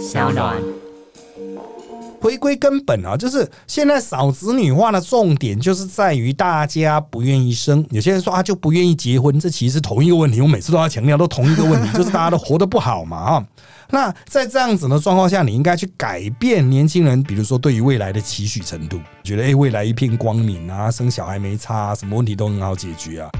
小暖。回归根本啊，就是现在少子女化的重点就是在于大家不愿意生。有些人说啊，就不愿意结婚，这其实是同一个问题。我每次都要强调，都同一个问题，就是大家都活得不好嘛啊。那在这样子的状况下，你应该去改变年轻人，比如说对于未来的期许程度，觉得诶未来一片光明啊，生小孩没差，什么问题都很好解决啊。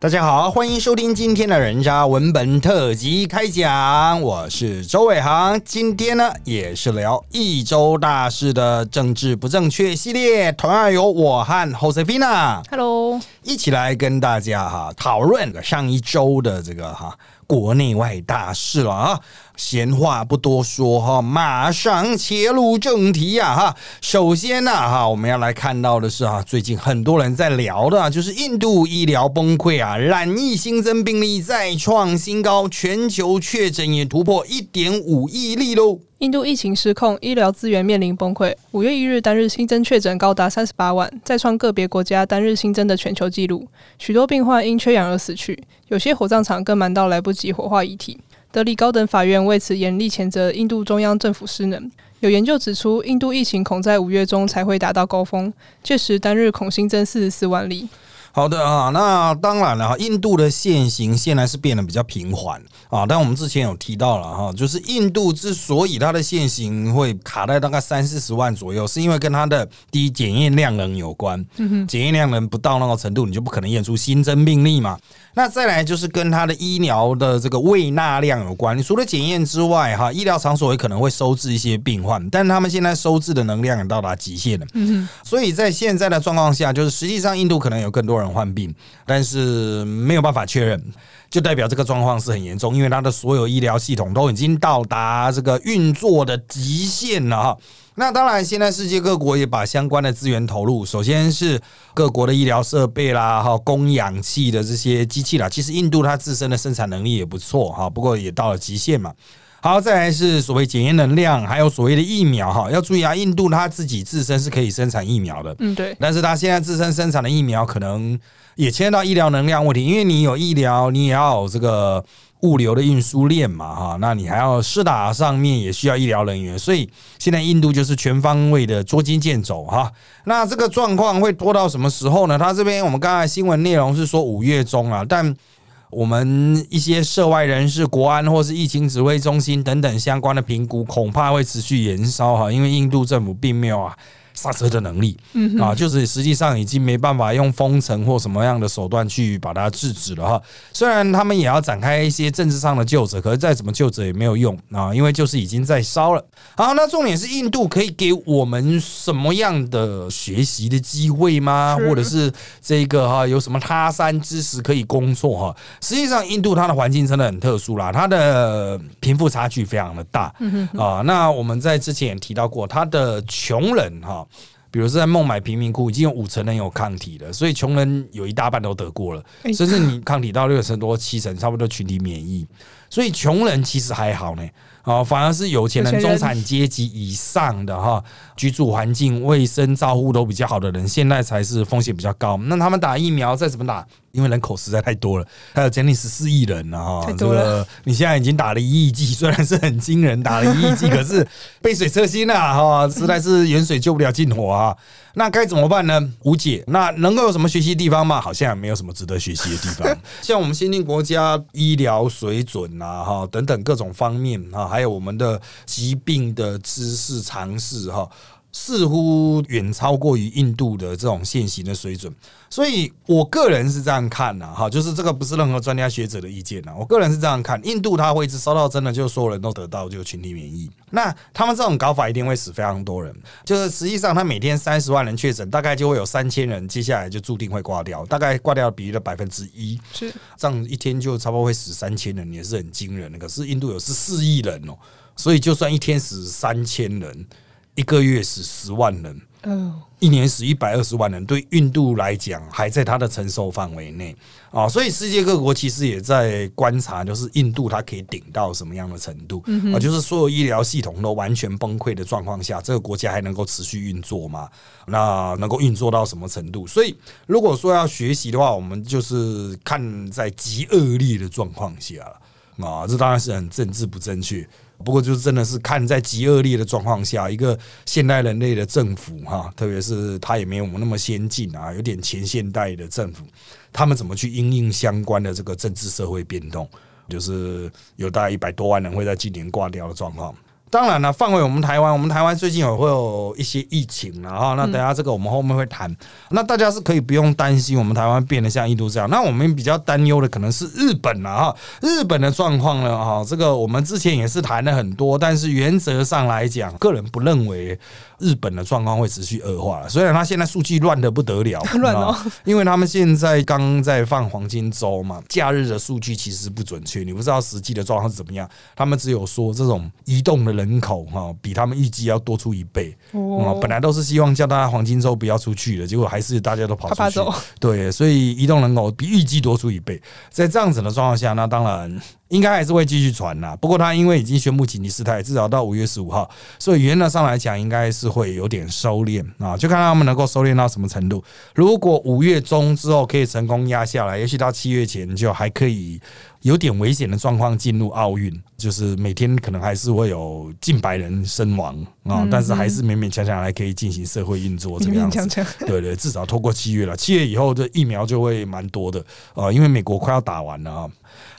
大家好，欢迎收听今天的人渣文本特辑开讲，我是周伟航。今天呢，也是聊一周大事的政治不正确系列，同样由我和 Josefina Hello，一起来跟大家哈讨论上一周的这个哈国内外大事了啊。闲话不多说哈，马上切入正题呀哈。首先呢哈，我们要来看到的是哈，最近很多人在聊的，就是印度医疗崩溃啊，染疫新增病例再创新高，全球确诊也突破一点五亿例喽。印度疫情失控，医疗资源面临崩溃。五月一日单日新增确诊高达三十八万，再创个别国家单日新增的全球纪录。许多病患因缺氧而死去，有些火葬场更忙到来不及火化遗体。德里高等法院为此严厉谴责印度中央政府失能。有研究指出，印度疫情恐在五月中才会达到高峰，届时单日恐新增四十四万例。好的啊，那当然了哈，印度的现行现在是变得比较平缓啊，但我们之前有提到了哈，就是印度之所以它的现行会卡在大概三四十万左右，是因为跟它的第一检验量能有关，检验量能不到那个程度，你就不可能验出新增病例嘛。那再来就是跟他的医疗的这个胃纳量有关，除了检验之外，哈，医疗场所也可能会收治一些病患，但他们现在收治的能量也到达极限了，嗯所以在现在的状况下，就是实际上印度可能有更多人患病，但是没有办法确认，就代表这个状况是很严重，因为它的所有医疗系统都已经到达这个运作的极限了哈。那当然，现在世界各国也把相关的资源投入。首先是各国的医疗设备啦，哈，供氧气的这些机器啦。其实印度它自身的生产能力也不错哈，不过也到了极限嘛。好，再来是所谓检验能量，还有所谓的疫苗哈。要注意啊，印度它自己自身是可以生产疫苗的，嗯，对。但是它现在自身生产的疫苗可能也牵到医疗能量问题，因为你有医疗，你也要有这个。物流的运输链嘛，哈，那你还要施打上面也需要医疗人员，所以现在印度就是全方位的捉襟见肘哈。那这个状况会拖到什么时候呢？他这边我们刚才新闻内容是说五月中啊，但我们一些涉外人士、国安或是疫情指挥中心等等相关的评估，恐怕会持续延烧哈，因为印度政府并没有啊。刹车的能力啊，就是实际上已经没办法用封城或什么样的手段去把它制止了哈。虽然他们也要展开一些政治上的救责，可是再怎么救责也没有用啊，因为就是已经在烧了。好，那重点是印度可以给我们什么样的学习的机会吗？或者是这个哈有什么他山之石可以攻错哈？实际上，印度它的环境真的很特殊啦，它的贫富差距非常的大啊。那我们在之前也提到过，它的穷人哈。比如说在孟买贫民窟，已经有五成人有抗体了，所以穷人有一大半都得过了，甚至你抗体到六成多、七成，差不多群体免疫，所以穷人其实还好呢。啊，反而是有钱人、中产阶级以上的哈，居住环境、卫生照护都比较好的人，现在才是风险比较高。那他们打疫苗再怎么打？因为人口实在太多了，还有将近十四亿人呢哈，这个你现在已经打了一亿剂，虽然是很惊人，打了一亿剂，可是杯水车薪啊哈，实在是远水救不了近火啊。那该怎么办呢？无解。那能够有什么学习地方吗？好像没有什么值得学习的地方。像我们先进国家医疗水准啊哈等等各种方面啊，还有我们的疾病的知识常识哈。似乎远超过于印度的这种现行的水准，所以我个人是这样看的哈，就是这个不是任何专家学者的意见呐，我个人是这样看，印度它会一直烧到真的就所有人都得到就群体免疫，那他们这种搞法一定会死非常多人，就是实际上他每天三十万人确诊，大概就会有三千人接下来就注定会挂掉，大概挂掉的比例的百分之一，是这样一天就差不多会死三千人，也是很惊人的。可是印度有十四亿人哦，所以就算一天死三千人。一个月死十万人，嗯一年死一百二十万人，对印度来讲还在它的承受范围内啊，所以世界各国其实也在观察，就是印度它可以顶到什么样的程度啊？就是所有医疗系统都完全崩溃的状况下，这个国家还能够持续运作吗？那能够运作到什么程度？所以如果说要学习的话，我们就是看在极恶劣的状况下啊，这当然是很政治不正确。不过，就是真的是看在极恶劣的状况下，一个现代人类的政府哈，特别是他也没有我们那么先进啊，有点前现代的政府，他们怎么去应应相关的这个政治社会变动？就是有大概一百多万人会在今年挂掉的状况。当然了，放回我们台湾，我们台湾最近有会有一些疫情了哈。那等下这个我们后面会谈。那大家是可以不用担心，我们台湾变得像印度这样。那我们比较担忧的可能是日本了哈。日本的状况呢哈，这个我们之前也是谈了很多，但是原则上来讲，个人不认为。日本的状况会持续恶化，虽然他现在数据乱的不得了，乱哦，因为他们现在刚在放黄金周嘛，假日的数据其实不准确，你不知道实际的状况是怎么样。他们只有说这种移动的人口哈，比他们预计要多出一倍。哦，本来都是希望叫大家黄金周不要出去的，结果还是大家都跑出去。对，所以移动人口比预计多出一倍，在这样子的状况下，那当然。应该还是会继续传呐，不过他因为已经宣布紧急事态，至少到五月十五号，所以原则上来讲，应该是会有点收敛啊，就看他们能够收敛到什么程度。如果五月中之后可以成功压下来，也许到七月前就还可以有点危险的状况进入奥运，就是每天可能还是会有近百人身亡啊，但是还是勉勉强强还可以进行社会运作这个样子。对对，至少透过七月了，七月以后这疫苗就会蛮多的啊，因为美国快要打完了啊。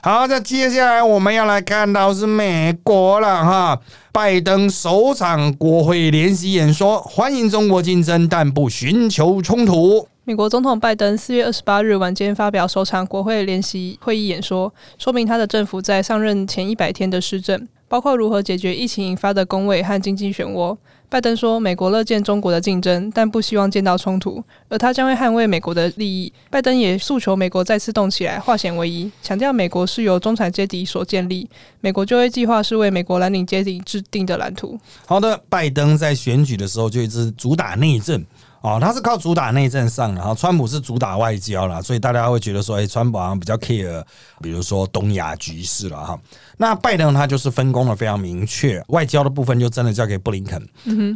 好，那接下来我们要来看到是美国了哈，拜登首场国会联席演说，欢迎中国竞争，但不寻求冲突。美国总统拜登四月二十八日晚间发表首场国会联席会议演说，说明他的政府在上任前一百天的施政，包括如何解决疫情引发的工位和经济漩涡。拜登说：“美国乐见中国的竞争，但不希望见到冲突，而他将会捍卫美国的利益。”拜登也诉求美国再次动起来，化险为夷，强调美国是由中产阶级所建立，美国就业计划是为美国蓝领阶级制定的蓝图。好的，拜登在选举的时候就一直主打内政。哦，他是靠主打内政上，然后川普是主打外交了，所以大家会觉得说，哎，川普好像比较 care，比如说东亚局势了哈。那拜登他就是分工的非常明确，外交的部分就真的交给布林肯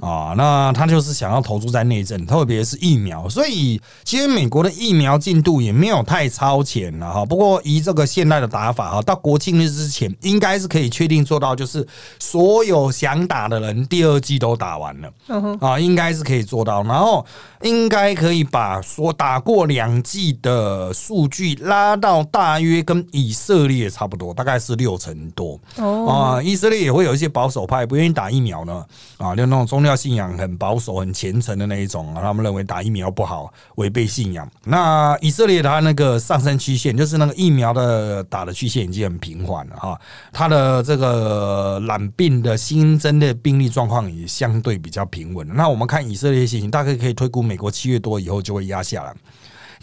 啊。那他就是想要投注在内政，特别是疫苗。所以其实美国的疫苗进度也没有太超前了哈。不过以这个现代的打法哈，到国庆日之前应该是可以确定做到，就是所有想打的人第二季都打完了啊，应该是可以做到。然后。应该可以把所打过两季的数据拉到大约跟以色列差不多，大概是六成多。哦啊，以色列也会有一些保守派不愿意打疫苗呢。啊，就那种宗教信仰很保守、很虔诚的那一种啊，他们认为打疫苗不好，违背信仰。那以色列它那个上升曲线，就是那个疫苗的打的曲线已经很平缓了哈。它的这个染病的新增的病例状况也相对比较平稳。那我们看以色列情形，大概可以推估美国七月多以后就会压下来。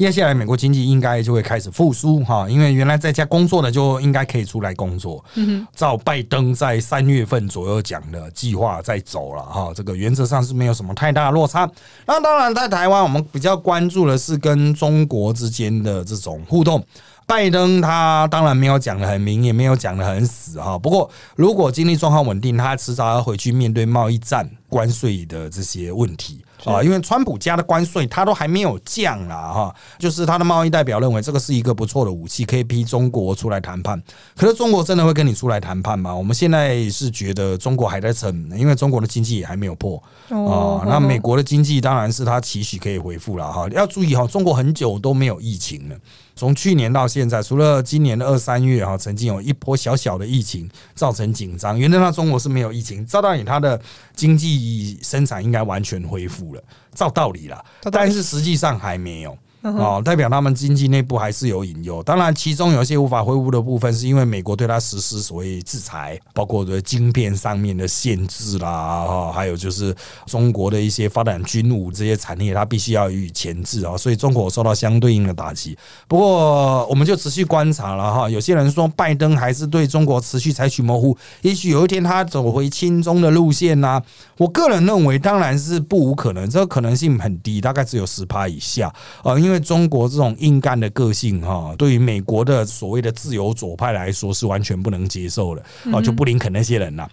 接下来，美国经济应该就会开始复苏哈，因为原来在家工作的就应该可以出来工作。嗯照拜登在三月份左右讲的计划在走了哈，这个原则上是没有什么太大的落差。那当然，在台湾我们比较关注的是跟中国之间的这种互动。拜登他当然没有讲的很明，也没有讲的很死哈。不过，如果经济状况稳定，他迟早要回去面对贸易战、关税的这些问题。啊，因为川普加的关税他都还没有降啦，哈，就是他的贸易代表认为这个是一个不错的武器，可以逼中国出来谈判。可是中国真的会跟你出来谈判吗？我们现在是觉得中国还在撑，因为中国的经济也还没有破啊。那美国的经济当然是他期许可以回复了哈。要注意哈，中国很久都没有疫情了。从去年到现在，除了今年的二三月哈，曾经有一波小小的疫情造成紧张。原来上中国是没有疫情，照道理它的经济生产应该完全恢复了，照道理啦，但是实际上还没有。哦，代表他们经济内部还是有隐忧。当然，其中有一些无法恢复的部分，是因为美国对他实施所谓制裁，包括的晶片上面的限制啦，哈，还有就是中国的一些发展军武这些产业，它必须要予以前置啊，所以中国受到相对应的打击。不过，我们就持续观察了哈。有些人说，拜登还是对中国持续采取模糊，也许有一天他走回亲中的路线呐。我个人认为，当然是不无可能，这个可能性很低，大概只有十趴以下啊，因为。因为中国这种硬干的个性哈，对于美国的所谓的自由左派来说是完全不能接受的啊！就布林肯那些人呐，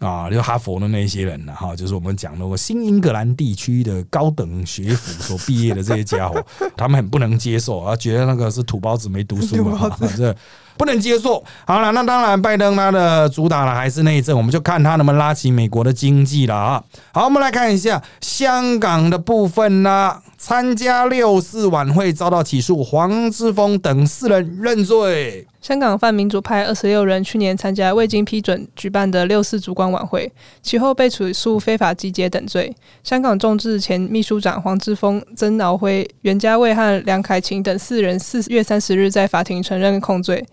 啊，就哈佛的那些人呐，哈，就是我们讲的新英格兰地区的高等学府所毕业的这些家伙，他们很不能接受啊，觉得那个是土包子没读书嘛，这。不能接受。好了，那当然，拜登他的主打呢还是内政，我们就看他能不能拉起美国的经济了啊。好，我们来看一下香港的部分呢，参加六四晚会遭到起诉，黄之锋等四人认罪。香港泛民主派二十六人去年参加未经批准举办的六四烛光晚会，其后被起诉非法集结等罪。香港众志前秘书长黄之锋、曾敖辉、袁家卫和梁凯琴等四人四月三十日在法庭承认控罪，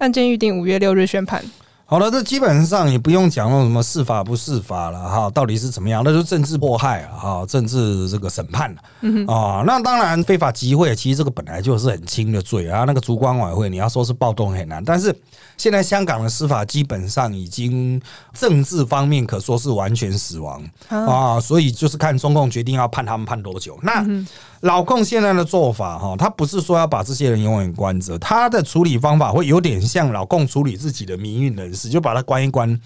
案件预定五月六日宣判。好了，这基本上也不用讲那什么司法不司法了哈，到底是怎么样？那就政治迫害啊，哈，政治这个审判了啊。那当然非法集会，其实这个本来就是很轻的罪啊。那个烛光晚会，你要说是暴动很难，但是现在香港的司法基本上已经政治方面可说是完全死亡啊，所以就是看中共决定要判他们判多久。那老共现在的做法哈，他不是说要把这些人永远关着，他的处理方法会有点像老共处理自己的民运人士，就把他关一关，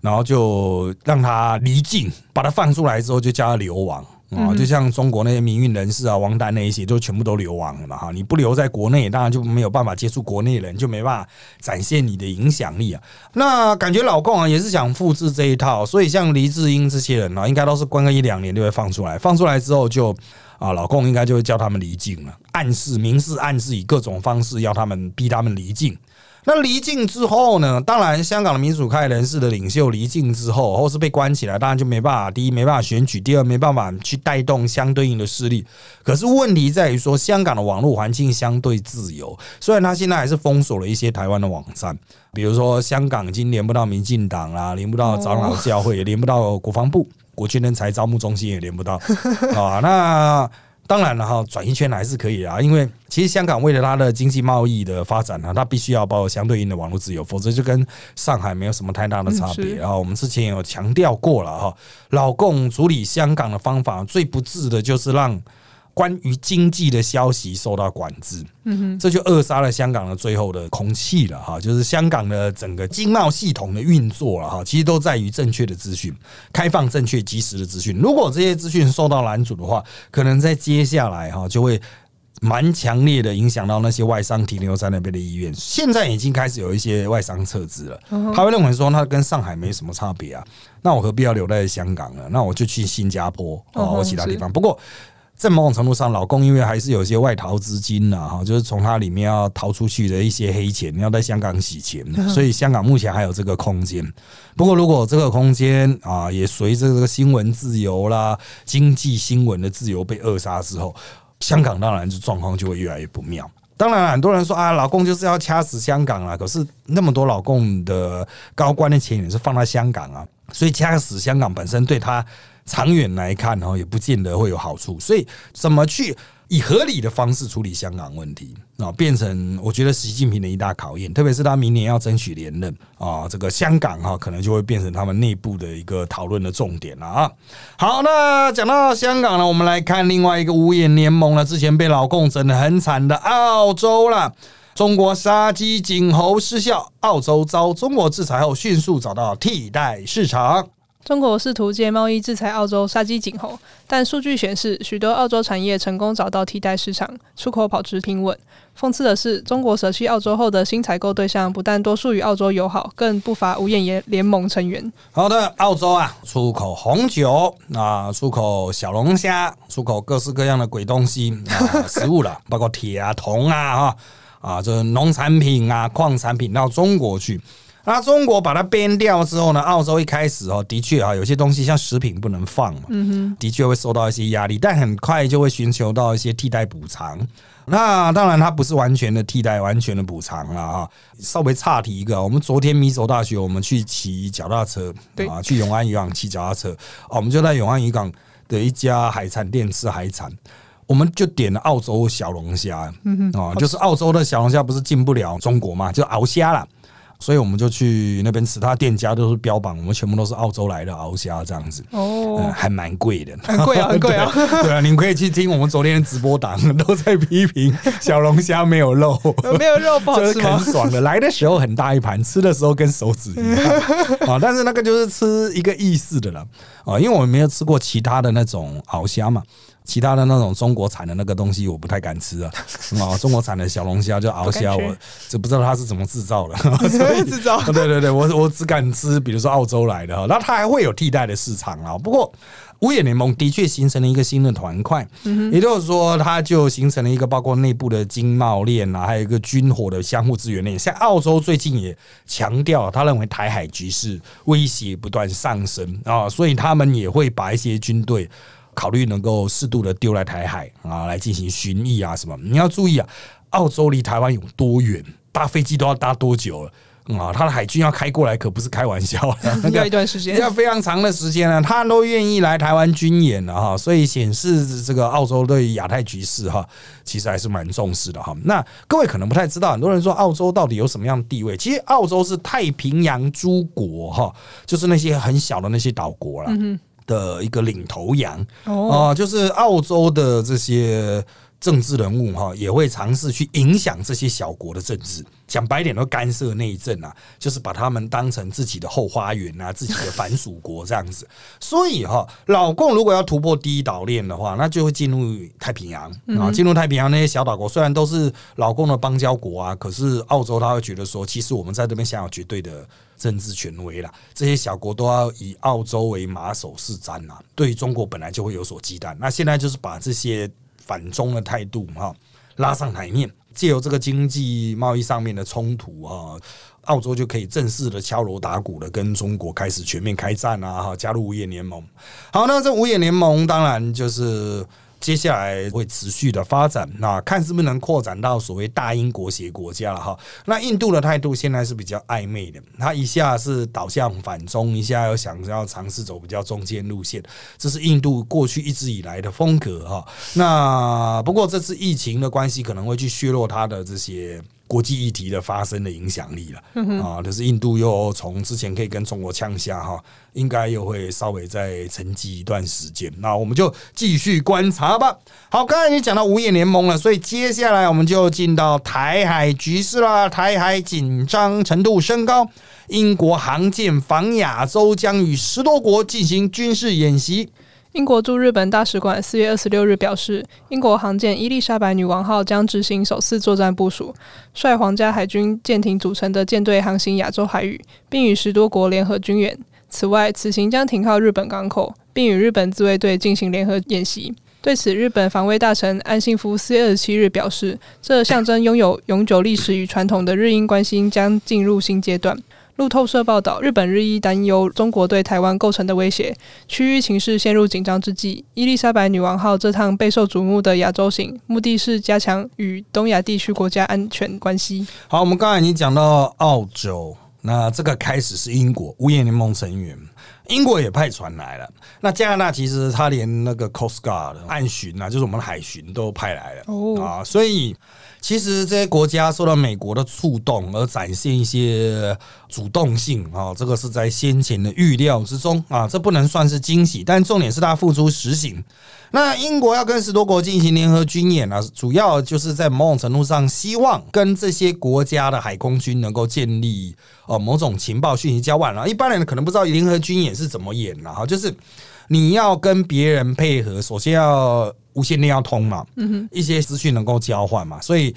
然后就让他离境，把他放出来之后就叫他流亡啊，就像中国那些民运人士啊、王丹那一些，就全部都流亡了嘛哈。你不留在国内，当然就没有办法接触国内人，就没办法展现你的影响力啊。那感觉老共啊也是想复制这一套，所以像黎智英这些人啊，应该都是关个一两年就会放出来，放出来之后就。啊，老公应该就会叫他们离境了，暗示、明示、暗示，以各种方式要他们逼他们离境。那离境之后呢？当然，香港的民主派人士的领袖离境之后，或是被关起来，当然就没办法。第一，没办法选举；第二，没办法去带动相对应的势力。可是问题在于说，香港的网络环境相对自由，虽然他现在还是封锁了一些台湾的网站，比如说香港已经连不到民进党啦，连不到长老教会，也连不到国防部。国军人才招募中心也连不到啊，那当然了哈，转一圈还是可以啊，因为其实香港为了它的经济贸易的发展呢，它必须要包括相对应的网络自由，否则就跟上海没有什么太大的差别。啊我们之前有强调过了哈，老共处理香港的方法最不智的就是让。关于经济的消息受到管制，嗯哼，这就扼杀了香港的最后的空气了哈。就是香港的整个经贸系统的运作了哈，其实都在于正确的资讯，开放正确及时的资讯。如果这些资讯受到拦阻的话，可能在接下来哈就会蛮强烈的影响到那些外商停留在那边的意愿。现在已经开始有一些外商撤资了，他会认为说，那跟上海没什么差别啊，那我何必要留在香港呢？那我就去新加坡啊或其他地方。不过。在某种程度上，老公因为还是有一些外逃资金呐，哈，就是从他里面要逃出去的一些黑钱，要在香港洗钱，所以香港目前还有这个空间。不过，如果这个空间啊，也随着这个新闻自由啦、经济新闻的自由被扼杀之后，香港当然就状况就会越来越不妙。当然，很多人说啊，老公就是要掐死香港了，可是那么多老公的高官的钱也是放在香港啊，所以掐死香港本身对他。长远来看，哈，也不见得会有好处。所以，怎么去以合理的方式处理香港问题啊，变成我觉得习近平的一大考验。特别是他明年要争取连任啊，这个香港哈，可能就会变成他们内部的一个讨论的重点了啊。好，那讲到香港呢，我们来看另外一个五眼联盟了，之前被老共整的很惨的澳洲了。中国杀鸡儆猴失效，澳洲遭中国制裁后，迅速找到替代市场。中国试图借贸易制裁澳洲杀鸡儆猴，但数据显示，许多澳洲产业成功找到替代市场，出口保持平稳。讽刺的是，中国舍弃澳洲后的新采购对象不但多数与澳洲友好，更不乏五眼联联盟成员。好的，澳洲啊，出口红酒啊，出口小龙虾，出口各式各样的鬼东西啊，食物了，包括铁啊、铜啊，哈啊，这农产品啊、矿产品到中国去。那中国把它编掉之后呢？澳洲一开始哦，的确啊，有些东西像食品不能放嘛，的确会受到一些压力，但很快就会寻求到一些替代补偿。那当然，它不是完全的替代，完全的补偿了啊。稍微岔题一个，我们昨天米走大学，我们去骑脚踏车，啊，去永安渔港骑脚踏车，我们就在永安渔港的一家海产店吃海产，我们就点了澳洲小龙虾，啊，就是澳洲的小龙虾不是进不了中国嘛，就熬虾了。所以我们就去那边吃，他店家都是标榜我们全部都是澳洲来的鳌虾这样子，哦，还蛮贵的，很贵啊，很贵啊，对啊，你们可以去听我们昨天的直播档，都在批评小龙虾没有肉，没有肉不好吃很爽的，来的时候很大一盘，吃的时候跟手指一样。啊，但是那个就是吃一个意思的了啊，因为我们没有吃过其他的那种鳌虾嘛。其他的那种中国产的那个东西我不太敢吃啊，啊，中国产的小龙虾就鳌虾，我就不知道它是怎么制造的，制造？对对对，我我只敢吃，比如说澳洲来的哈，那它还会有替代的市场啊。不过五眼联盟的确形成了一个新的团块，也就是说，它就形成了一个包括内部的经贸链啊，还有一个军火的相互资源链。像澳洲最近也强调，他认为台海局势威胁不断上升啊，所以他们也会把一些军队。考虑能够适度的丢来台海啊，来进行巡弋啊什么？你要注意啊，澳洲离台湾有多远？搭飞机都要搭多久了？啊，他的海军要开过来可不是开玩笑的，要一段时间，要非常长的时间呢。他都愿意来台湾军演了哈，所以显示这个澳洲对亚太局势哈，其实还是蛮重视的哈。那各位可能不太知道，很多人说澳洲到底有什么样的地位？其实澳洲是太平洋诸国哈，就是那些很小的那些岛国了。的一个领头羊。哦，就是澳洲的这些政治人物哈，也会尝试去影响这些小国的政治。讲白点，都干涉内政啊，就是把他们当成自己的后花园啊，自己的反属国这样子。所以哈，老共如果要突破第一岛链的话，那就会进入太平洋啊，进入太平洋那些小岛国，虽然都是老共的邦交国啊，可是澳洲他会觉得说，其实我们在这边享有绝对的。政治权威啦，这些小国都要以澳洲为马首是瞻呐。对于中国本来就会有所忌惮，那现在就是把这些反中的态度哈拉上台面，借由这个经济贸易上面的冲突啊，澳洲就可以正式的敲锣打鼓的跟中国开始全面开战啊，哈，加入五眼联盟。好，那这五眼联盟当然就是。接下来会持续的发展，那看是不是能扩展到所谓大英国协国家了哈。那印度的态度现在是比较暧昧的，他一下是倒向反中，一下又想要尝试走比较中间路线，这是印度过去一直以来的风格哈。那不过这次疫情的关系，可能会去削弱他的这些。国际议题的发生的影响力了啊，就是印度又从之前可以跟中国呛下哈，应该又会稍微再沉寂一段时间。那我们就继续观察吧。好，刚才你讲到五眼联盟了，所以接下来我们就进到台海局势啦。台海紧张程度升高，英国航舰防亚洲将与十多国进行军事演习。英国驻日本大使馆四月二十六日表示，英国航舰伊丽莎白女王号将执行首次作战部署，率皇家海军舰艇组成的舰队航行亚洲海域，并与十多国联合军演。此外，此行将停靠日本港口，并与日本自卫队进行联合演习。对此，日本防卫大臣安信夫四月二十七日表示，这象征拥有永久历史与传统的日英关系将进入新阶段。路透社报道，日本日益担忧中国对台湾构成的威胁，区域情势陷入紧张之际，伊丽莎白女王号这趟备受瞩目的亚洲行，目的是加强与东亚地区国家安全关系。好，我们刚才已经讲到澳洲，那这个开始是英国五眼联盟成员，英国也派船来了。那加拿大其实他连那个 Coast Guard 暗巡啊，就是我们的海巡都派来了哦啊，所以。其实这些国家受到美国的触动而展现一些主动性啊，这个是在先前的预料之中啊，这不能算是惊喜，但重点是他付出实行。那英国要跟十多国进行联合军演呢，主要就是在某种程度上希望跟这些国家的海空军能够建立呃某种情报讯息交换了。一般人可能不知道联合军演是怎么演的哈，就是你要跟别人配合，首先要。无线电要通嘛，一些资讯能够交换嘛，所以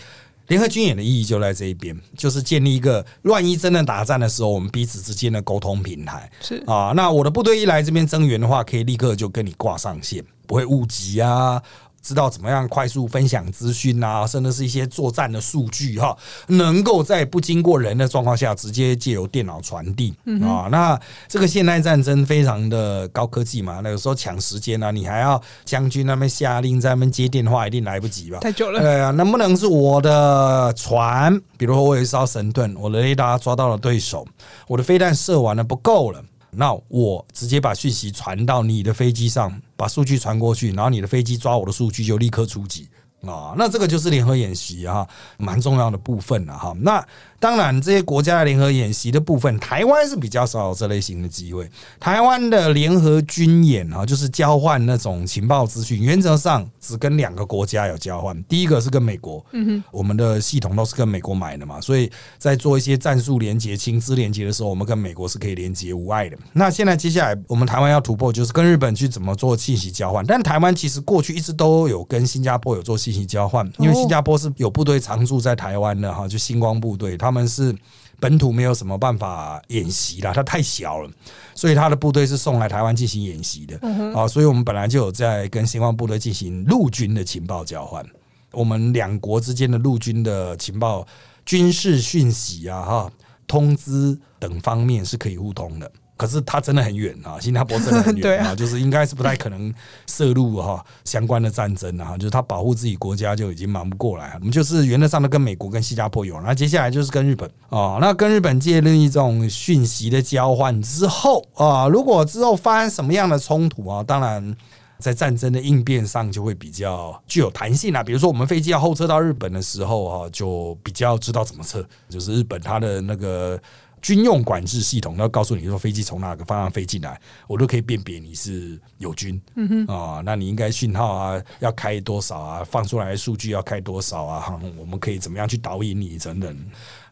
联合军演的意义就在这一边，就是建立一个万一真的打战的时候，我们彼此之间的沟通平台是啊。那我的部队一来这边增援的话，可以立刻就跟你挂上线，不会误击啊。知道怎么样快速分享资讯啊，甚至是一些作战的数据哈，能够在不经过人的状况下，直接借由电脑传递啊。那这个现代战争非常的高科技嘛，那有时候抢时间啊，你还要将军那边下令在那边接电话，一定来不及吧？太久了。对啊，能不能是我的船？比如说我有一艘神盾，我的雷达抓到了对手，我的飞弹射完了不够了。那我直接把讯息传到你的飞机上，把数据传过去，然后你的飞机抓我的数据就立刻出击啊，那这个就是联合演习啊，蛮重要的部分了哈。那当然，这些国家的联合演习的部分，台湾是比较少有这类型的机会。台湾的联合军演啊，就是交换那种情报资讯，原则上只跟两个国家有交换。第一个是跟美国，嗯哼，我们的系统都是跟美国买的嘛，所以在做一些战术连接、情资连接的时候，我们跟美国是可以连接无碍的。那现在接下来我们台湾要突破，就是跟日本去怎么做信息交换。但台湾其实过去一直都有跟新加坡有做信息交换，因为新加坡是有部队常驻在台湾的哈，就星光部队，他们是本土没有什么办法演习啦，它太小了，所以他的部队是送来台湾进行演习的啊。所以我们本来就有在跟新方部队进行陆军的情报交换，我们两国之间的陆军的情报、军事讯息啊、哈通知等方面是可以互通的。可是它真的很远啊，新加坡真的很远啊，就是应该是不太可能涉入哈相关的战争啊，就是它保护自己国家就已经忙不过来。我们就是原则上的跟美国跟新加坡有，那接下来就是跟日本啊，那跟日本建立一种讯息的交换之后啊，如果之后发生什么样的冲突啊，当然在战争的应变上就会比较具有弹性啊。比如说我们飞机要后撤到日本的时候啊，就比较知道怎么撤，就是日本它的那个。军用管制系统，要告诉你说飞机从哪个方向飞进来，我都可以辨别你是友军，嗯哼啊，那你应该讯号啊要开多少啊，放出来的数据要开多少啊，我们可以怎么样去导引你等等。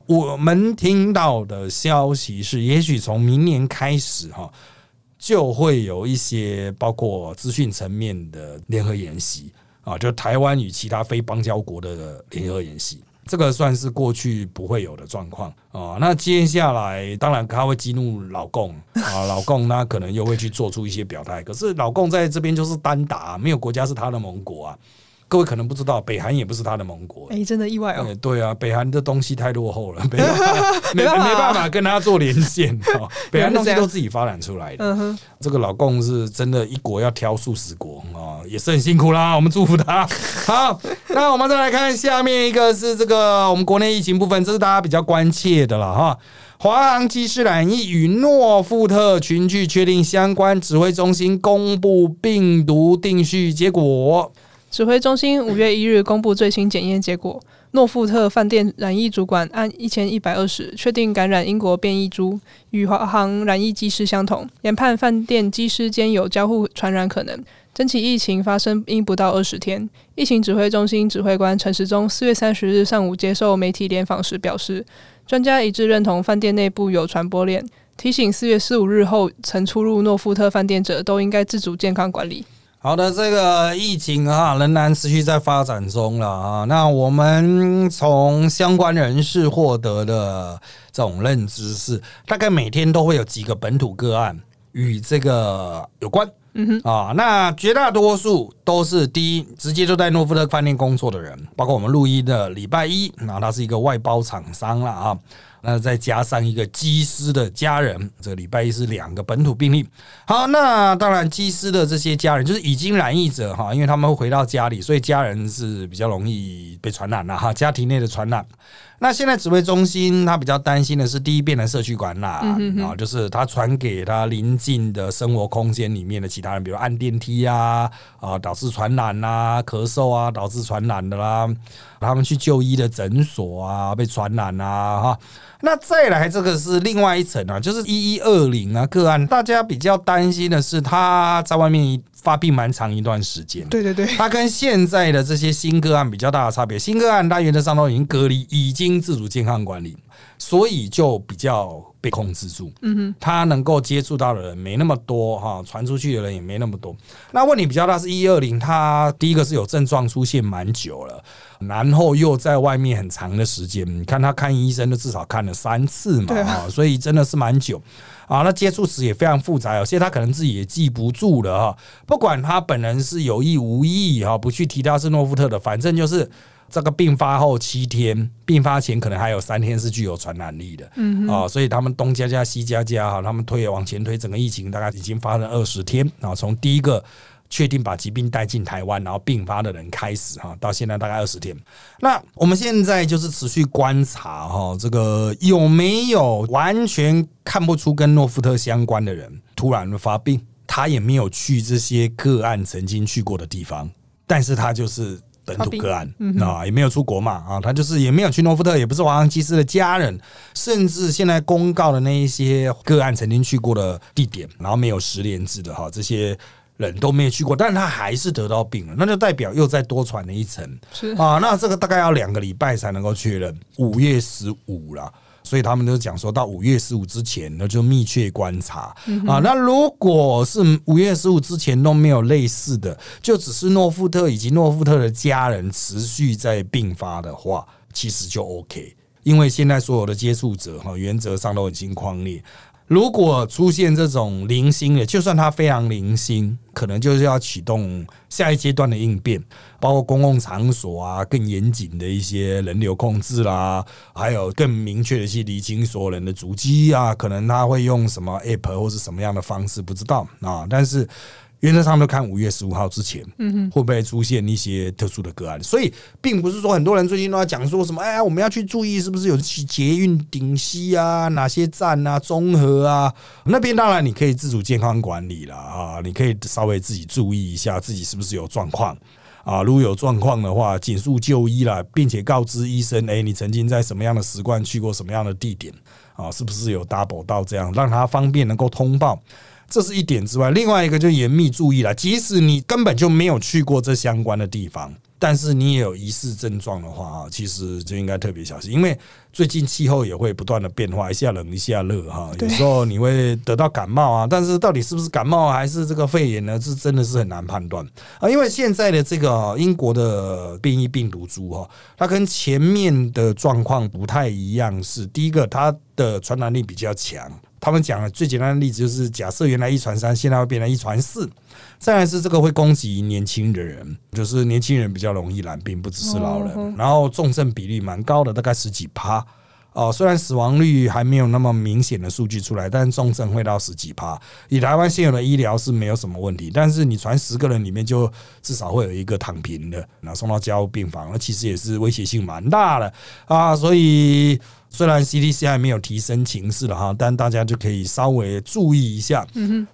我们听到的消息是，也许从明年开始哈，就会有一些包括资讯层面的联合演习啊，就台湾与其他非邦交国的联合演习。这个算是过去不会有的状况啊。那接下来，当然他会激怒老共啊，老共那可能又会去做出一些表态。可是老共在这边就是单打，没有国家是他的盟国啊。各位可能不知道，北韩也不是他的盟国。哎，真的意外哦。对啊，北韩的东西太落后了，没 没没办法跟他做连线。北韩东西都自己发展出来的。嗯，这个老共是真的一国要挑数十国啊，也是很辛苦啦。我们祝福他。好，那我们再来看下面一个是这个我们国内疫情部分，这是大家比较关切的了哈。华航机师染疫与诺富特群聚确定相关，指挥中心公布病毒定序结果。指挥中心五月一日公布最新检验结果，诺富特饭店染疫主管按一千一百二十确定感染英国变异株，与华航染疫机师相同，研判饭店机师间有交互传染可能。整起疫情发生因不到二十天，疫情指挥中心指挥官陈时中四月三十日上午接受媒体联访时表示，专家一致认同饭店内部有传播链，提醒四月四五日后曾出入诺富特饭店者都应该自主健康管理。好的，这个疫情啊，仍然持续在发展中了啊。那我们从相关人士获得的这种认知是，大概每天都会有几个本土个案与这个有关。嗯哼，啊，那绝大多数都是第一，直接就在诺夫特饭店工作的人，包括我们录音的礼拜一，那他是一个外包厂商了啊。那再加上一个机师的家人，这礼拜一是两个本土病例。好，那当然机师的这些家人就是已经染疫者哈，因为他们会回到家里，所以家人是比较容易被传染的哈，家庭内的传染。那现在指挥中心他比较担心的是第一遍的社区感染啊，就是他传给他邻近的生活空间里面的其他人，比如按电梯啊啊导致传染啦，咳嗽啊导致传染的啦，他们去就医的诊所啊被传染啊哈。那再来这个是另外一层啊，就是一一二零啊个案，大家比较担心的是他在外面。发病蛮长一段时间，对对对，它跟现在的这些新个案比较大的差别，新个案它原则上都已经隔离，已经自主健康管理，所以就比较被控制住。嗯哼，他能够接触到的人没那么多哈，传出去的人也没那么多。那问题比较大是一二零，他第一个是有症状出现蛮久了，然后又在外面很长的时间，你看他看医生都至少看了三次嘛，啊，所以真的是蛮久。啊，那接触史也非常复杂，有些他可能自己也记不住了哈。不管他本人是有意无意哈，不去提他是诺夫特的，反正就是这个病发后七天，病发前可能还有三天是具有传染力的。嗯啊，所以他们东加加西加加哈，他们推往前推，整个疫情大概已经发生二十天啊，从第一个。确定把疾病带进台湾，然后并发的人开始哈，到现在大概二十天。那我们现在就是持续观察哈，这个有没有完全看不出跟诺富特相关的人突然发病？他也没有去这些个案曾经去过的地方，但是他就是本土个案啊，也没有出国嘛啊，他就是也没有去诺福特，也不是华航机师的家人，甚至现在公告的那一些个案曾经去过的地点，然后没有十连制的哈，这些人都没有去过，但是他还是得到病了，那就代表又再多传了一层。是。啊，那这个大概要两个礼拜才能够确认，五月十五了。所以他们都讲说到五月十五之前，那就密切观察啊。那如果是五月十五之前都没有类似的，就只是诺富特以及诺富特的家人持续在并发的话，其实就 OK。因为现在所有的接触者哈，原则上都已经框列。如果出现这种零星的，就算它非常零星，可能就是要启动下一阶段的应变，包括公共场所啊，更严谨的一些人流控制啦，还有更明确的去理清所有人的足迹啊，可能他会用什么 app 或是什么样的方式，不知道啊，但是。原则上都看五月十五号之前，会不会出现一些特殊的个案？所以，并不是说很多人最近都在讲说什么，哎，我们要去注意是不是有去捷运顶溪啊，哪些站啊，综合啊，那边当然你可以自主健康管理了啊，你可以稍微自己注意一下自己是不是有状况啊。如果有状况的话，紧速就医了，并且告知医生，哎，你曾经在什么样的时段去过什么样的地点啊？是不是有 double 到这样，让他方便能够通报。这是一点之外，另外一个就严密注意了。即使你根本就没有去过这相关的地方，但是你也有疑似症状的话啊，其实就应该特别小心，因为最近气候也会不断的变化，一下冷一下热哈，有时候你会得到感冒啊。但是到底是不是感冒还是这个肺炎呢？这真的是很难判断啊。因为现在的这个英国的变异病毒株哈，它跟前面的状况不太一样，是第一个它的传染力比较强。他们讲的最简单的例子就是，假设原来一传三，现在会变成一传四。再来是这个会攻击年轻的人，就是年轻人比较容易染病，不只是老人。然后重症比例蛮高的，大概十几趴。哦，虽然死亡率还没有那么明显的数据出来，但是重症会到十几趴。以台湾现有的医疗是没有什么问题，但是你传十个人里面就至少会有一个躺平的，然后送到加护病房，那其实也是威胁性蛮大的啊。所以虽然 CDC 还没有提升情势了哈，但大家就可以稍微注意一下，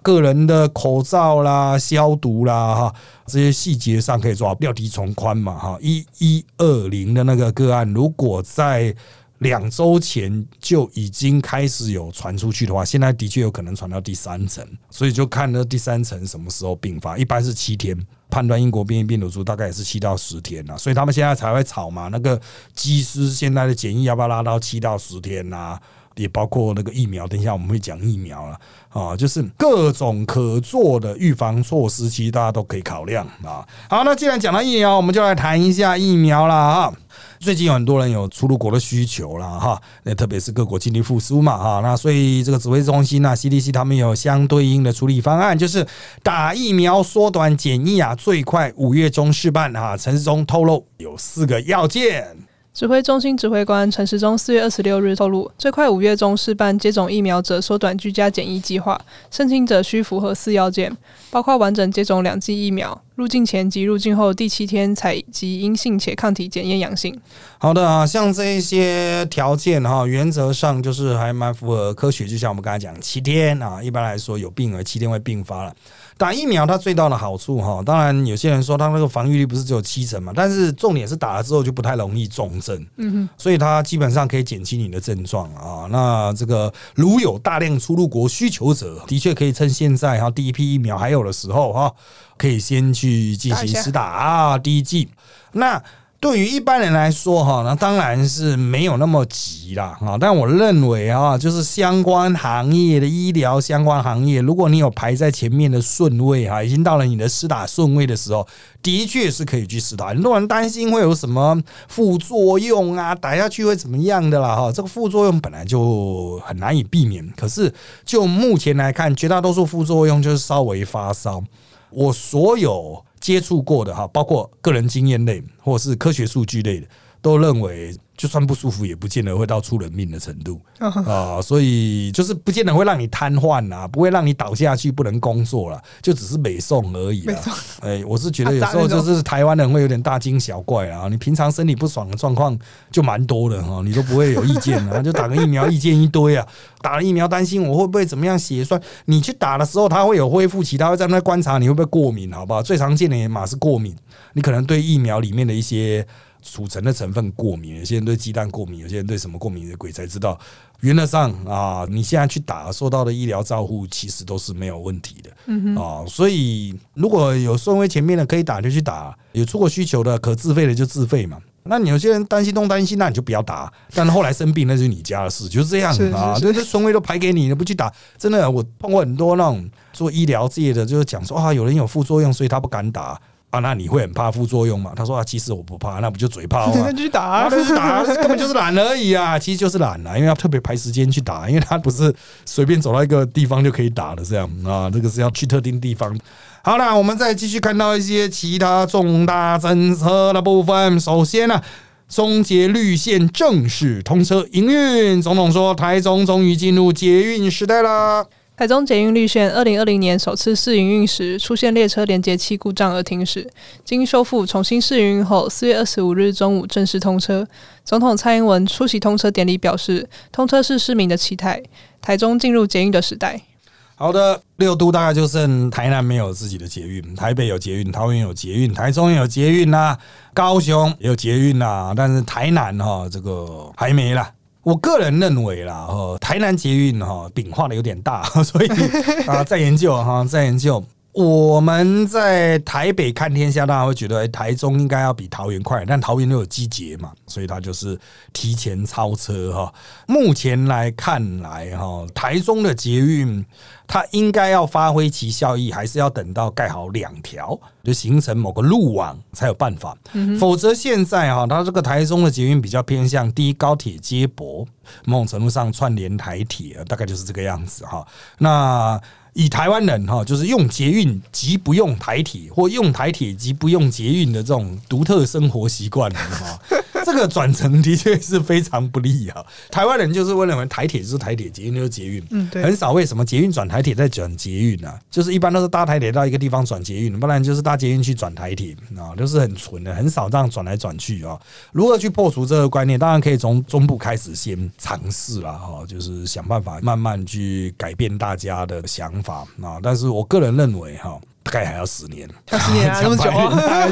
个人的口罩啦、消毒啦哈，这些细节上可以做好，不要提从宽嘛哈。一一二零的那个个案，如果在两周前就已经开始有传出去的话，现在的确有可能传到第三层，所以就看那第三层什么时候并发，一般是七天判断英国变异病毒株大概也是七到十天呐，所以他们现在才会吵嘛。那个机师现在的检疫要不要拉到七到十天呐？也包括那个疫苗，等一下我们会讲疫苗了啊，就是各种可做的预防措施，其实大家都可以考量啊。好，那既然讲到疫苗，我们就来谈一下疫苗了啊。最近有很多人有出入国的需求了哈，那特别是各国经济复苏嘛哈，那所以这个指挥中心啊 CDC 他们有相对应的处理方案，就是打疫苗缩短检疫啊，最快五月中试办啊。陈世忠透露有四个要件。指挥中心指挥官陈时中四月二十六日透露，最快五月中试办接种疫苗者缩短居家检疫计划，申请者需符合四要件，包括完整接种两剂疫苗，入境前及入境后第七天采集阴性且抗体检验阳性。好的啊，像这一些条件哈，原则上就是还蛮符合科学，就像我们刚才讲七天啊，一般来说有病儿七天会并发了。打疫苗它最大的好处哈，当然有些人说它那个防御力不是只有七成嘛，但是重点是打了之后就不太容易重症，嗯哼，所以它基本上可以减轻你的症状啊。那这个如有大量出入国需求者，的确可以趁现在哈第一批疫苗还有的时候哈，可以先去进行施打啊第一剂。那对于一般人来说，哈，那当然是没有那么急啦，哈。但我认为啊，就是相关行业的医疗相关行业，如果你有排在前面的顺位，哈，已经到了你的施打顺位的时候，的确是可以去施打。很多人担心会有什么副作用啊，打下去会怎么样的啦，哈。这个副作用本来就很难以避免，可是就目前来看，绝大多数副作用就是稍微发烧。我所有。接触过的哈，包括个人经验类或是科学数据类的，都认为。就算不舒服，也不见得会到出人命的程度啊，所以就是不见得会让你瘫痪啊，不会让你倒下去不能工作了，就只是美送而已了。哎，我是觉得有时候就是台湾人会有点大惊小怪啊，你平常身体不爽的状况就蛮多的哈，你都不会有意见啊，就打个疫苗意见一堆啊，打了疫苗担心我会不会怎么样血栓，你去打的时候他会有恢复期，他会在那观察你会不会过敏，好不好？最常见的马是过敏，你可能对疫苗里面的一些。储存的成分过敏，有些人对鸡蛋过敏，有些人对什么过敏的鬼才知道。原则上啊，你现在去打，受到的医疗照护其实都是没有问题的。嗯啊，所以如果有顺位前面的可以打就去打，有出国需求的可自费的就自费嘛。那你有些人担心东担心，那你就不要打。但后来生病那是你家的事，就是这样啊。对，这顺位都排给你了，不去打，真的我碰过很多那种做医疗界的，就是讲说啊，有人有副作用，所以他不敢打。啊，那你会很怕副作用吗？他说啊，其实我不怕，那不就嘴炮吗？去打，去打，根本就是懒而已啊！其实就是懒啊，因为要特别排时间去打，因为他不是随便走到一个地方就可以打的，这样啊，这个是要去特定地方。好了，我们再继续看到一些其他重大政策的部分。首先呢，中捷绿线正式通车营运，总统说，台中终于进入捷运时代了。台中捷运绿线二零二零年首次试营运时，出现列车连接器故障而停驶，经修复重新试营运后，四月二十五日中午正式通车。总统蔡英文出席通车典礼，表示通车是市民的期待，台中进入捷运的时代。好的，六都大概就剩台南没有自己的捷运，台北有捷运，桃园有捷运，台中也有捷运呐，高雄也有捷运呐，但是台南哈这个还没了。我个人认为啦，哈，台南捷运哈饼画的有点大，所以啊，在研究哈，在研究。我们在台北看天下，大家会觉得台中应该要比桃园快，但桃园又有机捷嘛，所以它就是提前超车哈。目前来看来哈，台中的捷运它应该要发挥其效益，还是要等到盖好两条，就形成某个路网才有办法。否则现在哈，它这个台中的捷运比较偏向第一高铁接驳，某种程度上串联台铁，大概就是这个样子哈。那以台湾人哈，就是用捷运即不用台铁，或用台铁即不用捷运的这种独特生活习惯哈。这个转乘的确是非常不利啊！台湾人就是会认为台铁就是台铁，捷运就是捷运，嗯，对，很少为什么捷运转台铁再转捷运呢？就是一般都是搭台铁到一个地方转捷运，不然就是搭捷运去转台铁啊，都是很纯的，很少这样转来转去啊。如何去破除这个观念？当然可以从中部开始先尝试了哈，就是想办法慢慢去改变大家的想法啊。但是我个人认为哈。大概还要十年，要十年啊，那么久，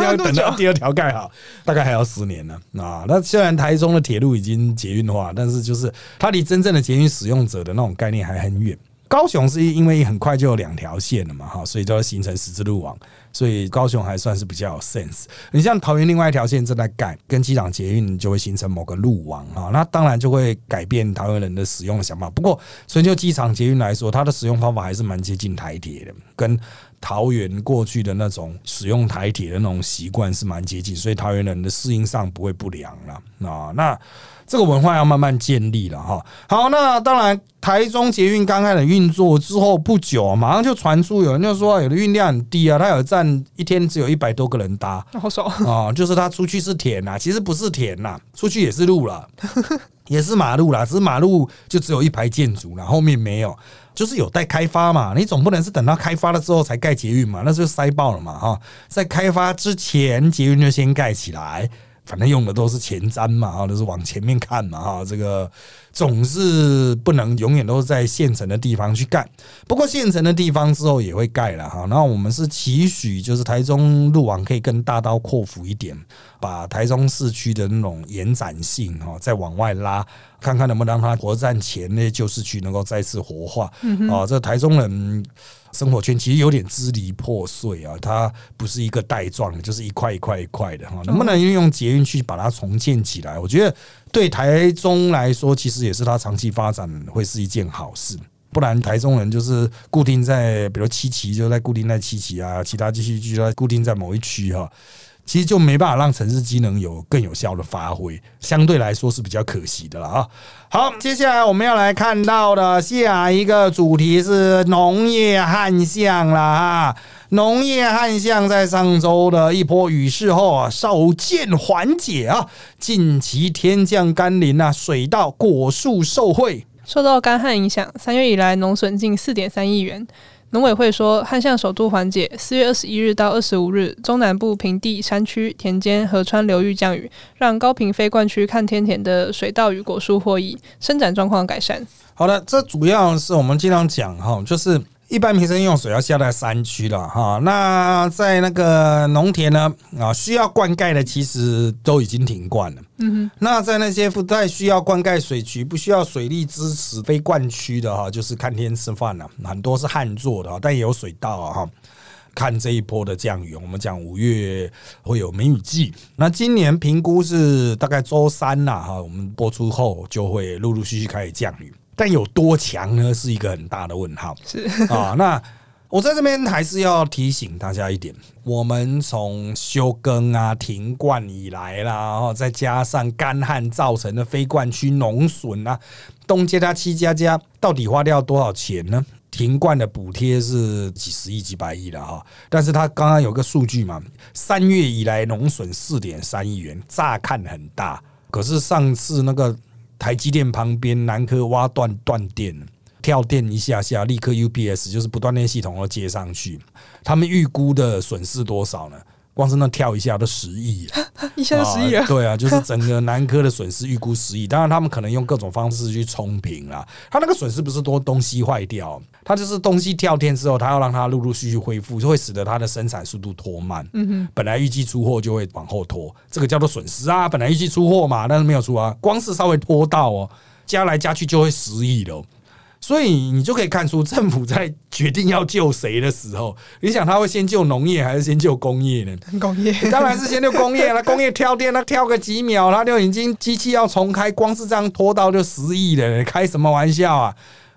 要等到第二条盖好，大概还要十年呢。啊，那虽然台中的铁路已经捷运化，但是就是它离真正的捷运使用者的那种概念还很远。高雄是因为很快就有两条线了嘛，哈，所以就要形成十字路网，所以高雄还算是比较有 sense。你像桃园另外一条线正在盖，跟机场捷运就会形成某个路网啊，那当然就会改变桃园人的使用的想法。不过纯就机场捷运来说，它的使用方法还是蛮接近台铁的，跟。桃园过去的那种使用台铁的那种习惯是蛮接近，所以桃园人的适应上不会不良了啊。那这个文化要慢慢建立了哈。好，那当然台中捷运刚开始运作之后不久，马上就传出有人就说有的运量很低啊，它有站一天只有一百多个人搭，好少啊。就是它出去是田呐，其实不是田呐，出去也是路了，也是马路啦，只是马路就只有一排建筑了，后面没有。就是有待开发嘛，你总不能是等到开发了之后才盖捷运嘛，那就塞爆了嘛哈。在开发之前，捷运就先盖起来，反正用的都是前瞻嘛哈，都是往前面看嘛哈。这个总是不能永远都是在现成的地方去干，不过现成的地方之后也会盖了哈。那我们是期许，就是台中路网可以更大刀阔斧一点，把台中市区的那种延展性哈再往外拉。看看能不能让它火车站前那些旧市区能够再次活化啊！这台中人生活圈其实有点支离破碎啊，它不是一个带状的，就是一块一块一块的哈。能不能运用捷运去把它重建起来？我觉得对台中来说，其实也是它长期发展会是一件好事。不然台中人就是固定在，比如七期就在固定在七期啊，其他地区就在固定在某一区哈。其实就没办法让城市机能有更有效的发挥，相对来说是比较可惜的了啊。好，接下来我们要来看到的下一个主题是农业旱象了哈。农业旱象在上周的一波雨势后啊，稍见缓解啊。近期天降甘霖啊，水稻、果树受惠。受到干旱影响，三月以来农损近四点三亿元。农委会说，旱象首度缓解。四月二十一日到二十五日，中南部平地、山区、田间、河川流域降雨，让高坪非灌区看天田的水稻与果树获益，生长状况改善。好的，这主要是我们经常讲哈，就是。一般民生用水要下在山区了哈，那在那个农田呢啊，需要灌溉的其实都已经停灌了。嗯哼，那在那些不太需要灌溉水渠、不需要水利支持非灌区的哈，就是看天吃饭了，很多是旱作的，但也有水稻啊哈。看这一波的降雨，我们讲五月会有梅雨季，那今年评估是大概周三呐哈，我们播出后就会陆陆续续开始降雨。但有多强呢？是一个很大的问号。是啊，那我在这边还是要提醒大家一点：我们从休耕啊、停灌以来啦，然后再加上干旱造成的非灌区农损啊，东加加七加加，到底花掉多少钱呢？停灌的补贴是几十亿、几百亿的哈，但是他刚刚有个数据嘛，三月以来农损四点三亿元，乍看很大，可是上次那个。台积电旁边，南科挖断断电，跳电一下下，立刻 UPS 就是不断电系统要接上去。他们预估的损失多少呢？光是那跳一下都十亿，一下就十亿啊！对啊，就是整个南科的损失预估十亿。当然，他们可能用各种方式去冲平啦。他那个损失不是多东西坏掉，他就是东西跳电之后，他要让它陆陆续续恢复，就会使得它的生产速度拖慢。嗯哼，本来预计出货就会往后拖，这个叫做损失啊。本来预计出货嘛，但是没有出啊，光是稍微拖到哦，加来加去就会十亿了。所以你就可以看出，政府在决定要救谁的时候，你想他会先救农业还是先救工业呢？工业当然是先救工业了。工业跳电，那跳个几秒，他就已经机器要重开，光是这样拖到就十亿了，开什么玩笑啊？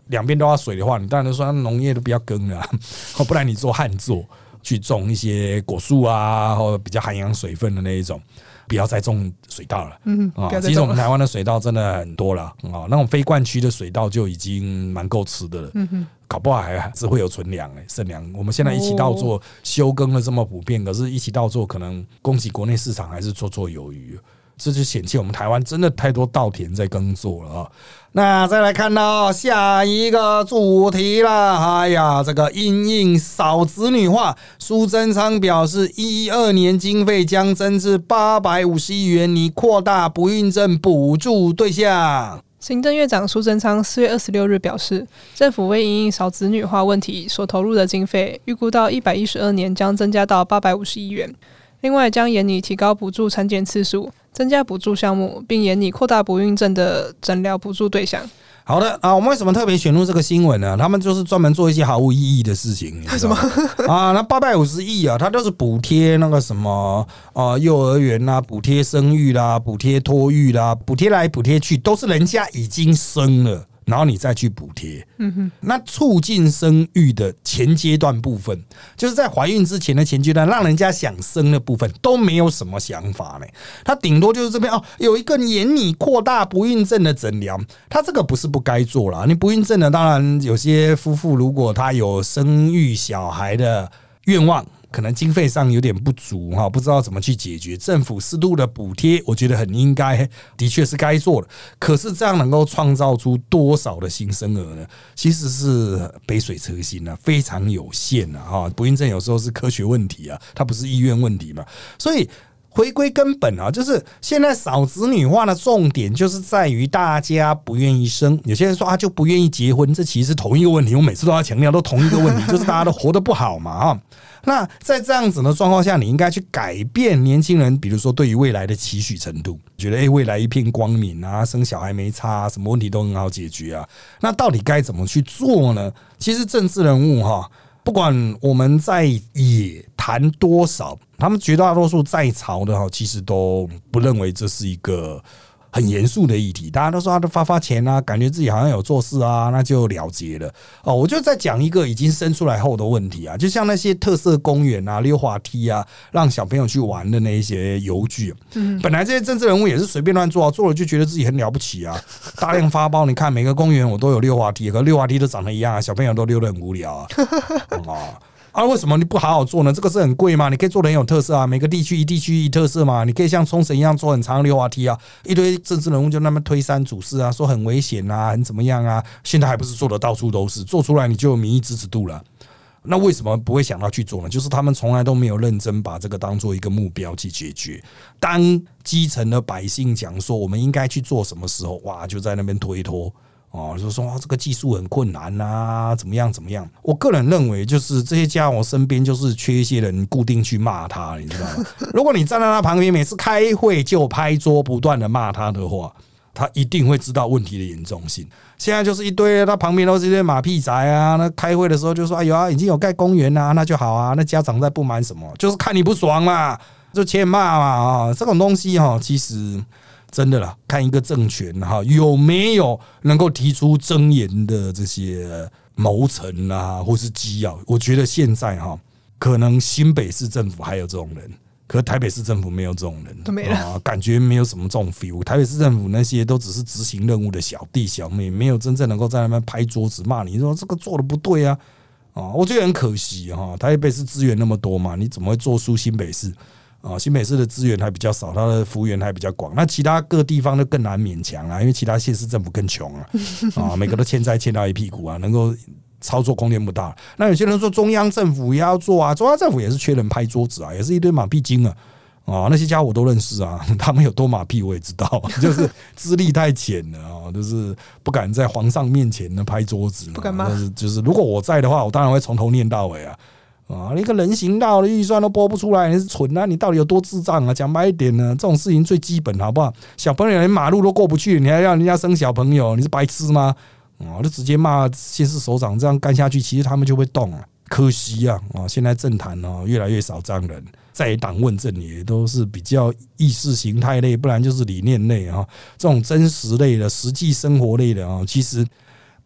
两边都要水的话，你当然说农业都不要耕了，不然你做旱作去种一些果树啊，或者比较涵养水分的那一种。不要再种水稻了，嗯啊，其实我们台湾的水稻真的很多了啊，那种非灌区的水稻就已经蛮够吃的了，嗯哼，搞不好还只会有存粮哎，剩粮。我们现在一起稻作休耕了这么普遍，可是一起稻作可能供给国内市场还是绰绰有余。这就显现我们台湾真的太多稻田在耕作了啊！那再来看到下一个主题了，哎呀，这个因应少子女化，苏贞昌表示，一二年经费将增至八百五十亿元，拟扩大不孕症补助对象。行政院长苏贞昌四月二十六日表示，政府为因应少子女化问题所投入的经费，预估到一百一十二年将增加到八百五十亿元。另外，将严拟提高补助产检次数。增加补助项目，并研拟扩大不孕症的诊疗补助对象。好的啊，我们为什么特别选入这个新闻呢？他们就是专门做一些毫无意义的事情。什么 啊？那八百五十亿啊，它都是补贴那个什么啊，幼儿园啦，补贴生育啦，补贴托育啦，补贴来补贴去，都是人家已经生了。然后你再去补贴，嗯哼，那促进生育的前阶段部分，就是在怀孕之前的前阶段，让人家想生的部分都没有什么想法呢。他顶多就是这边哦，有一个年你扩大不孕症的诊疗，他这个不是不该做了。你不孕症的，当然有些夫妇如果他有生育小孩的愿望。可能经费上有点不足哈，不知道怎么去解决。政府适度的补贴，我觉得很应该，的确是该做的。可是这样能够创造出多少的新生儿呢？其实是杯水车薪啊，非常有限啊。哈，不孕症有时候是科学问题啊，它不是医院问题嘛。所以回归根本啊，就是现在少子女化的重点就是在于大家不愿意生。有些人说啊，就不愿意结婚，这其实是同一个问题。我每次都要强调，都同一个问题，就是大家都活得不好嘛啊。那在这样子的状况下，你应该去改变年轻人，比如说对于未来的期许程度，觉得诶未来一片光明啊，生小孩没差，什么问题都很好解决啊。那到底该怎么去做呢？其实政治人物哈，不管我们在野谈多少，他们绝大多数在朝的哈，其实都不认为这是一个。很严肃的议题，大家都说他都发发钱啊，感觉自己好像有做事啊，那就了结了哦。我就在讲一个已经生出来后的问题啊，就像那些特色公园啊、溜滑梯啊，让小朋友去玩的那一些游具，嗯，本来这些政治人物也是随便乱做啊，做了就觉得自己很了不起啊，大量发包。你看每个公园我都有溜滑梯，可溜滑梯都长得一样啊，小朋友都溜得很无聊啊，啊。啊，为什么你不好好做呢？这个是很贵吗？你可以做的很有特色啊，每个地区一地区一特色嘛。你可以像冲绳一样做很长的溜滑梯啊，一堆政治人物就那么推三阻四啊，说很危险啊，很怎么样啊？现在还不是做的到处都是，做出来你就有民意支持度了。那为什么不会想到去做呢？就是他们从来都没有认真把这个当做一个目标去解决。当基层的百姓讲说我们应该去做什么时候，哇，就在那边推脱。哦，就说这个技术很困难呐，怎么样怎么样？我个人认为，就是这些家伙身边就是缺一些人固定去骂他，你知道吗？如果你站在他旁边，每次开会就拍桌不断的骂他的话，他一定会知道问题的严重性。现在就是一堆他旁边都是一堆马屁仔啊，那开会的时候就说：“哎呦啊，已经有盖公园啊，那就好啊。”那家长在不满什么？就是看你不爽嘛，就欠骂嘛啊！这种东西哈，其实。真的啦，看一个政权哈有没有能够提出真言的这些谋臣啊，或是机要。我觉得现在哈，可能新北市政府还有这种人，可台北市政府没有这种人，没了，感觉没有什么这种 feel。台北市政府那些都只是执行任务的小弟小妹，没有真正能够在那边拍桌子骂你说这个做的不对啊啊！我觉得很可惜哈，台北市资源那么多嘛，你怎么会做出新北市？啊，新北市的资源还比较少，它的幅员还比较广。那其他各地方就更难勉强啊，因为其他县市政府更穷啊，啊，每个都欠债欠到一屁股啊，能够操作空间不大。那有些人说中央政府也要做啊，中央政府也是缺人拍桌子啊，也是一堆马屁精啊，啊，那些家伙我都认识啊，他们有多马屁我也知道，就是资历太浅了啊，就是不敢在皇上面前呢拍桌子，不敢骂。就是如果我在的话，我当然会从头念到尾啊。啊，一个人行道的预算都拨不出来，你是蠢啊？你到底有多智障啊？讲白一点呢，这种事情最基本好不好？小朋友连马路都过不去，你还要人家生小朋友？你是白痴吗？啊，就直接骂先是首长，这样干下去，其实他们就会动啊。可惜啊，啊，现在政坛呢越来越少这样人，在党问政也都是比较意识形态类，不然就是理念类啊。这种真实类的、实际生活类的啊，其实。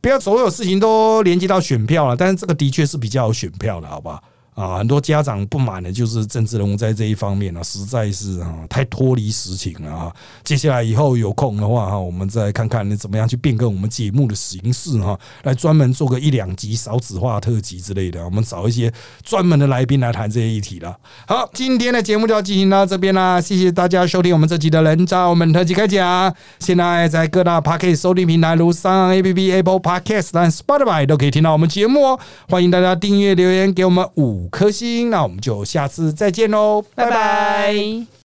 不要所有事情都连接到选票了，但是这个的确是比较有选票的，好不好？啊，很多家长不满的就是政治人物在这一方面呢，实在是啊太脱离实情了啊。接下来以后有空的话哈，我们再看看你怎么样去变更我们节目的形式哈，来专门做个一两集少子化特辑之类的，我们找一些专门的来宾来谈这些议题了。好，今天的节目就要进行到这边啦，谢谢大家收听我们这集的人渣我们特辑开讲。现在在各大 Podcast 收听平台如三 A P P、Apple Podcast 和 Spotify 都可以听到我们节目哦。欢迎大家订阅留言给我们五。颗星，那我们就下次再见喽，拜拜。